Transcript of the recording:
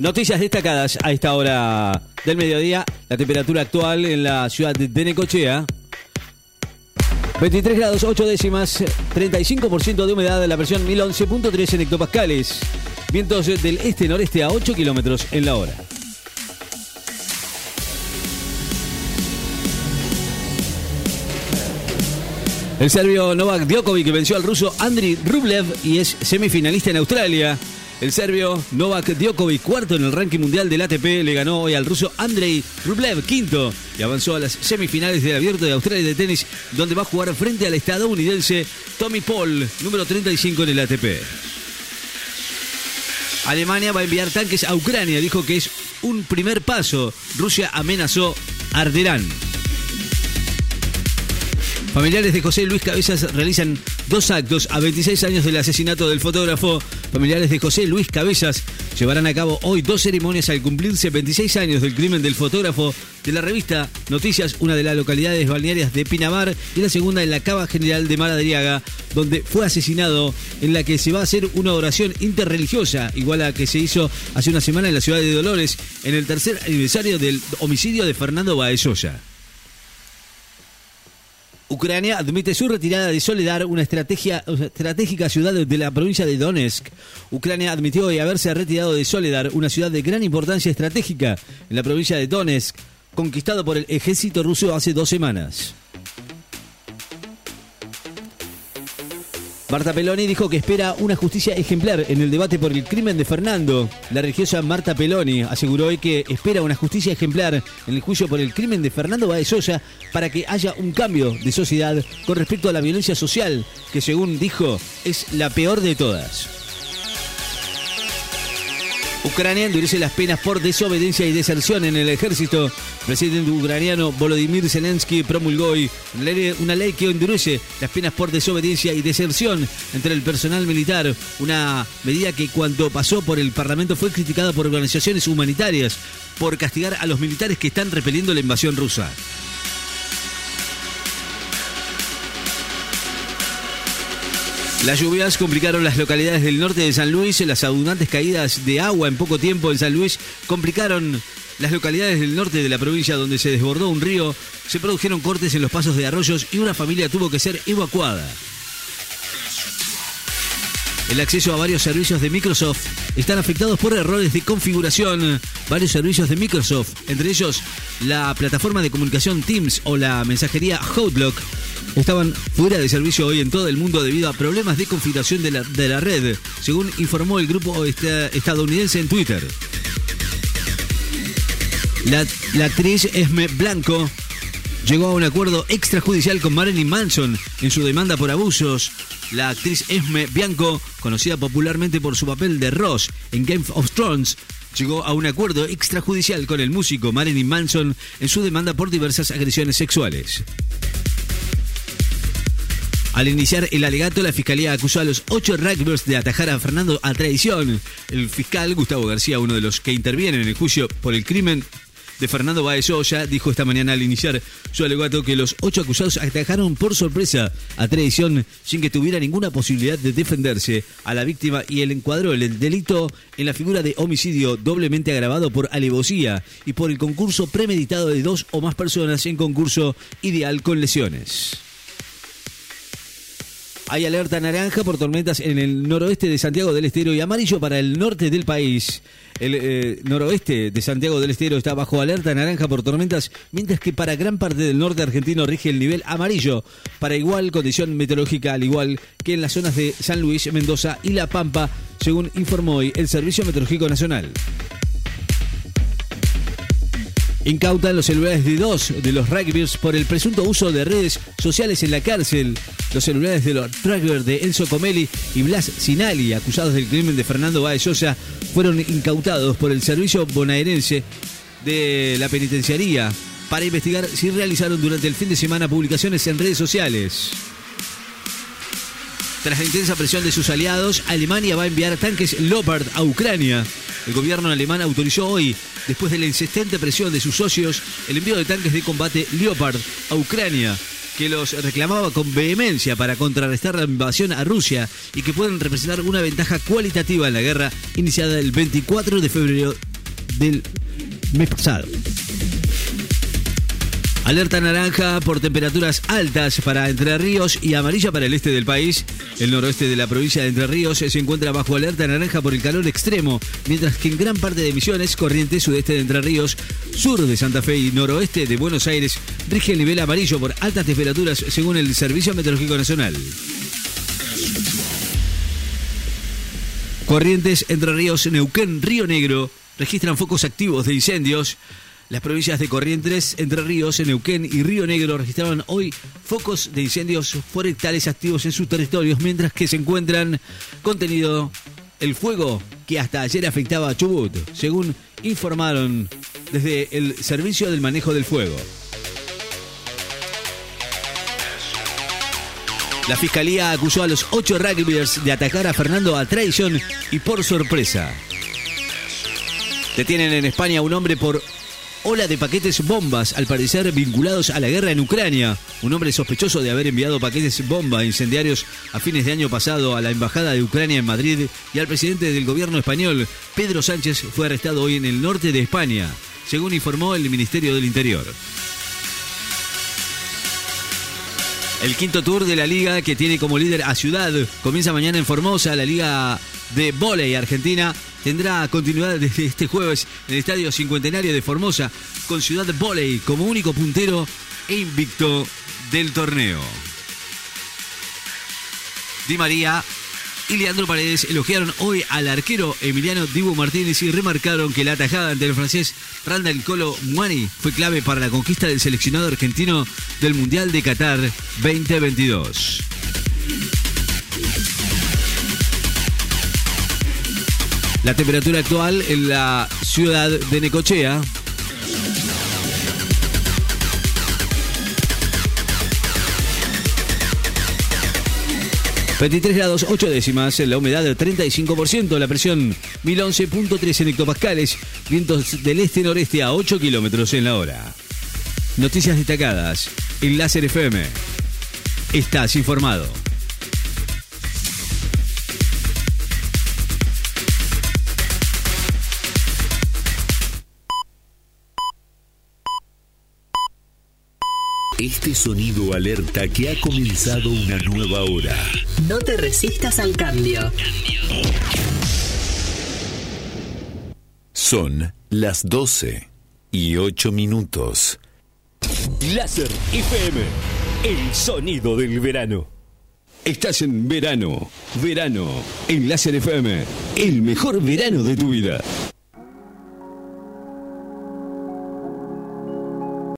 Noticias destacadas a esta hora del mediodía. La temperatura actual en la ciudad de Necochea. 23 grados 8 décimas, 35% de humedad, la presión 1011.3 en hectopascales. Vientos del este-noreste a 8 kilómetros en la hora. El serbio Novak Djokovic venció al ruso Andriy Rublev y es semifinalista en Australia. El serbio Novak Djokovic, cuarto en el ranking mundial del ATP, le ganó hoy al ruso Andrei Rublev, quinto, y avanzó a las semifinales del Abierto de Australia de tenis, donde va a jugar frente al estadounidense Tommy Paul, número 35 en el ATP. Alemania va a enviar tanques a Ucrania, dijo que es un primer paso. Rusia amenazó Arderán. Familiares de José Luis Cabezas realizan dos actos a 26 años del asesinato del fotógrafo. Familiares de José Luis Cabezas llevarán a cabo hoy dos ceremonias al cumplirse 26 años del crimen del fotógrafo de la revista Noticias, una de las localidades balnearias de Pinamar y la segunda en la Cava General de Madariaga, donde fue asesinado, en la que se va a hacer una oración interreligiosa, igual a la que se hizo hace una semana en la ciudad de Dolores, en el tercer aniversario del homicidio de Fernando Baezoya. Ucrania admite su retirada de Soledar, una estrategia, estratégica ciudad de la provincia de Donetsk. Ucrania admitió hoy haberse retirado de Soledar, una ciudad de gran importancia estratégica en la provincia de Donetsk, conquistado por el ejército ruso hace dos semanas. Marta Peloni dijo que espera una justicia ejemplar en el debate por el crimen de Fernando. La religiosa Marta Peloni aseguró hoy que espera una justicia ejemplar en el juicio por el crimen de Fernando Baezoya para que haya un cambio de sociedad con respecto a la violencia social, que según dijo es la peor de todas. Ucrania endurece las penas por desobediencia y deserción en el ejército. El presidente ucraniano Volodymyr Zelensky promulgó hoy una ley que endurece las penas por desobediencia y deserción entre el personal militar. Una medida que cuando pasó por el Parlamento fue criticada por organizaciones humanitarias por castigar a los militares que están repeliendo la invasión rusa. Las lluvias complicaron las localidades del norte de San Luis. Las abundantes caídas de agua en poco tiempo en San Luis complicaron las localidades del norte de la provincia donde se desbordó un río. Se produjeron cortes en los pasos de arroyos y una familia tuvo que ser evacuada. El acceso a varios servicios de Microsoft están afectados por errores de configuración. Varios servicios de Microsoft, entre ellos la plataforma de comunicación Teams o la mensajería Outlook, estaban fuera de servicio hoy en todo el mundo debido a problemas de configuración de la, red, según informó el grupo estadounidense en Twitter. La, la, actriz Esme Blanco llegó a un acuerdo extrajudicial con Marilyn Manson en su demanda por abusos. La actriz Esme Bianco, conocida popularmente por su papel de Ross en Game of Thrones, llegó a un acuerdo extrajudicial con el músico Marilyn Manson en su demanda por diversas agresiones sexuales. Al iniciar el alegato, la fiscalía acusó a los ocho rugbyers de atajar a Fernando a traición. El fiscal Gustavo García, uno de los que intervienen en el juicio por el crimen de Fernando ya dijo esta mañana al iniciar su alegato que los ocho acusados atajaron por sorpresa a traición sin que tuviera ninguna posibilidad de defenderse a la víctima y el encuadró el delito en la figura de homicidio doblemente agravado por alevosía y por el concurso premeditado de dos o más personas en concurso ideal con lesiones. Hay alerta naranja por tormentas en el noroeste de Santiago del Estero y amarillo para el norte del país. El eh, noroeste de Santiago del Estero está bajo alerta naranja por tormentas, mientras que para gran parte del norte argentino rige el nivel amarillo, para igual condición meteorológica, al igual que en las zonas de San Luis, Mendoza y La Pampa, según informó hoy el Servicio Meteorológico Nacional. Incautan los celulares de dos de los rugbyers por el presunto uso de redes sociales en la cárcel. Los celulares de los rugbyers de Enzo Comelli y Blas Sinali, acusados del crimen de Fernando Báez Sosa, fueron incautados por el servicio bonaerense de la penitenciaría para investigar si realizaron durante el fin de semana publicaciones en redes sociales. Tras la intensa presión de sus aliados, Alemania va a enviar tanques Leopard a Ucrania. El gobierno alemán autorizó hoy, después de la insistente presión de sus socios, el envío de tanques de combate Leopard a Ucrania, que los reclamaba con vehemencia para contrarrestar la invasión a Rusia y que pueden representar una ventaja cualitativa en la guerra iniciada el 24 de febrero del mes pasado. Alerta naranja por temperaturas altas para Entre Ríos y amarilla para el este del país. El noroeste de la provincia de Entre Ríos se encuentra bajo alerta naranja por el calor extremo, mientras que en gran parte de Misiones, Corrientes, sudeste de Entre Ríos, sur de Santa Fe y noroeste de Buenos Aires rige el nivel amarillo por altas temperaturas según el Servicio Meteorológico Nacional. Corrientes, Entre Ríos, Neuquén, Río Negro registran focos activos de incendios. Las provincias de Corrientes, Entre Ríos, Neuquén y Río Negro registraron hoy focos de incendios forestales activos en sus territorios, mientras que se encuentran contenido el fuego que hasta ayer afectaba a Chubut, según informaron desde el Servicio del Manejo del Fuego. La fiscalía acusó a los ocho rugbyers de atacar a Fernando a traición y por sorpresa. Detienen en España a un hombre por ola de paquetes bombas, al parecer vinculados a la guerra en Ucrania. Un hombre sospechoso de haber enviado paquetes bomba incendiarios a fines de año pasado a la Embajada de Ucrania en Madrid y al presidente del gobierno español, Pedro Sánchez, fue arrestado hoy en el norte de España, según informó el Ministerio del Interior. El quinto tour de la liga que tiene como líder a Ciudad comienza mañana en Formosa, la liga de volei argentina tendrá continuidad desde este jueves en el Estadio Cincuentenario de Formosa con Ciudad Voley como único puntero e invicto del torneo. Di María y Leandro Paredes elogiaron hoy al arquero Emiliano Dibu Martínez y remarcaron que la atajada ante el francés Randall Colo Muani fue clave para la conquista del seleccionado argentino del Mundial de Qatar 2022. La temperatura actual en la ciudad de Necochea. ...23 grados 8 décimas... ...la humedad del 35%... ...la presión 1011.3 en hectopascales... ...vientos del este-noreste a 8 kilómetros en la hora... ...noticias destacadas... ...en Láser FM... ...estás informado... Este sonido alerta que ha comenzado una nueva hora. No te resistas al cambio. Son las 12 y 8 minutos. Láser FM, el sonido del verano. Estás en verano, verano, en Láser FM, el mejor verano de tu vida.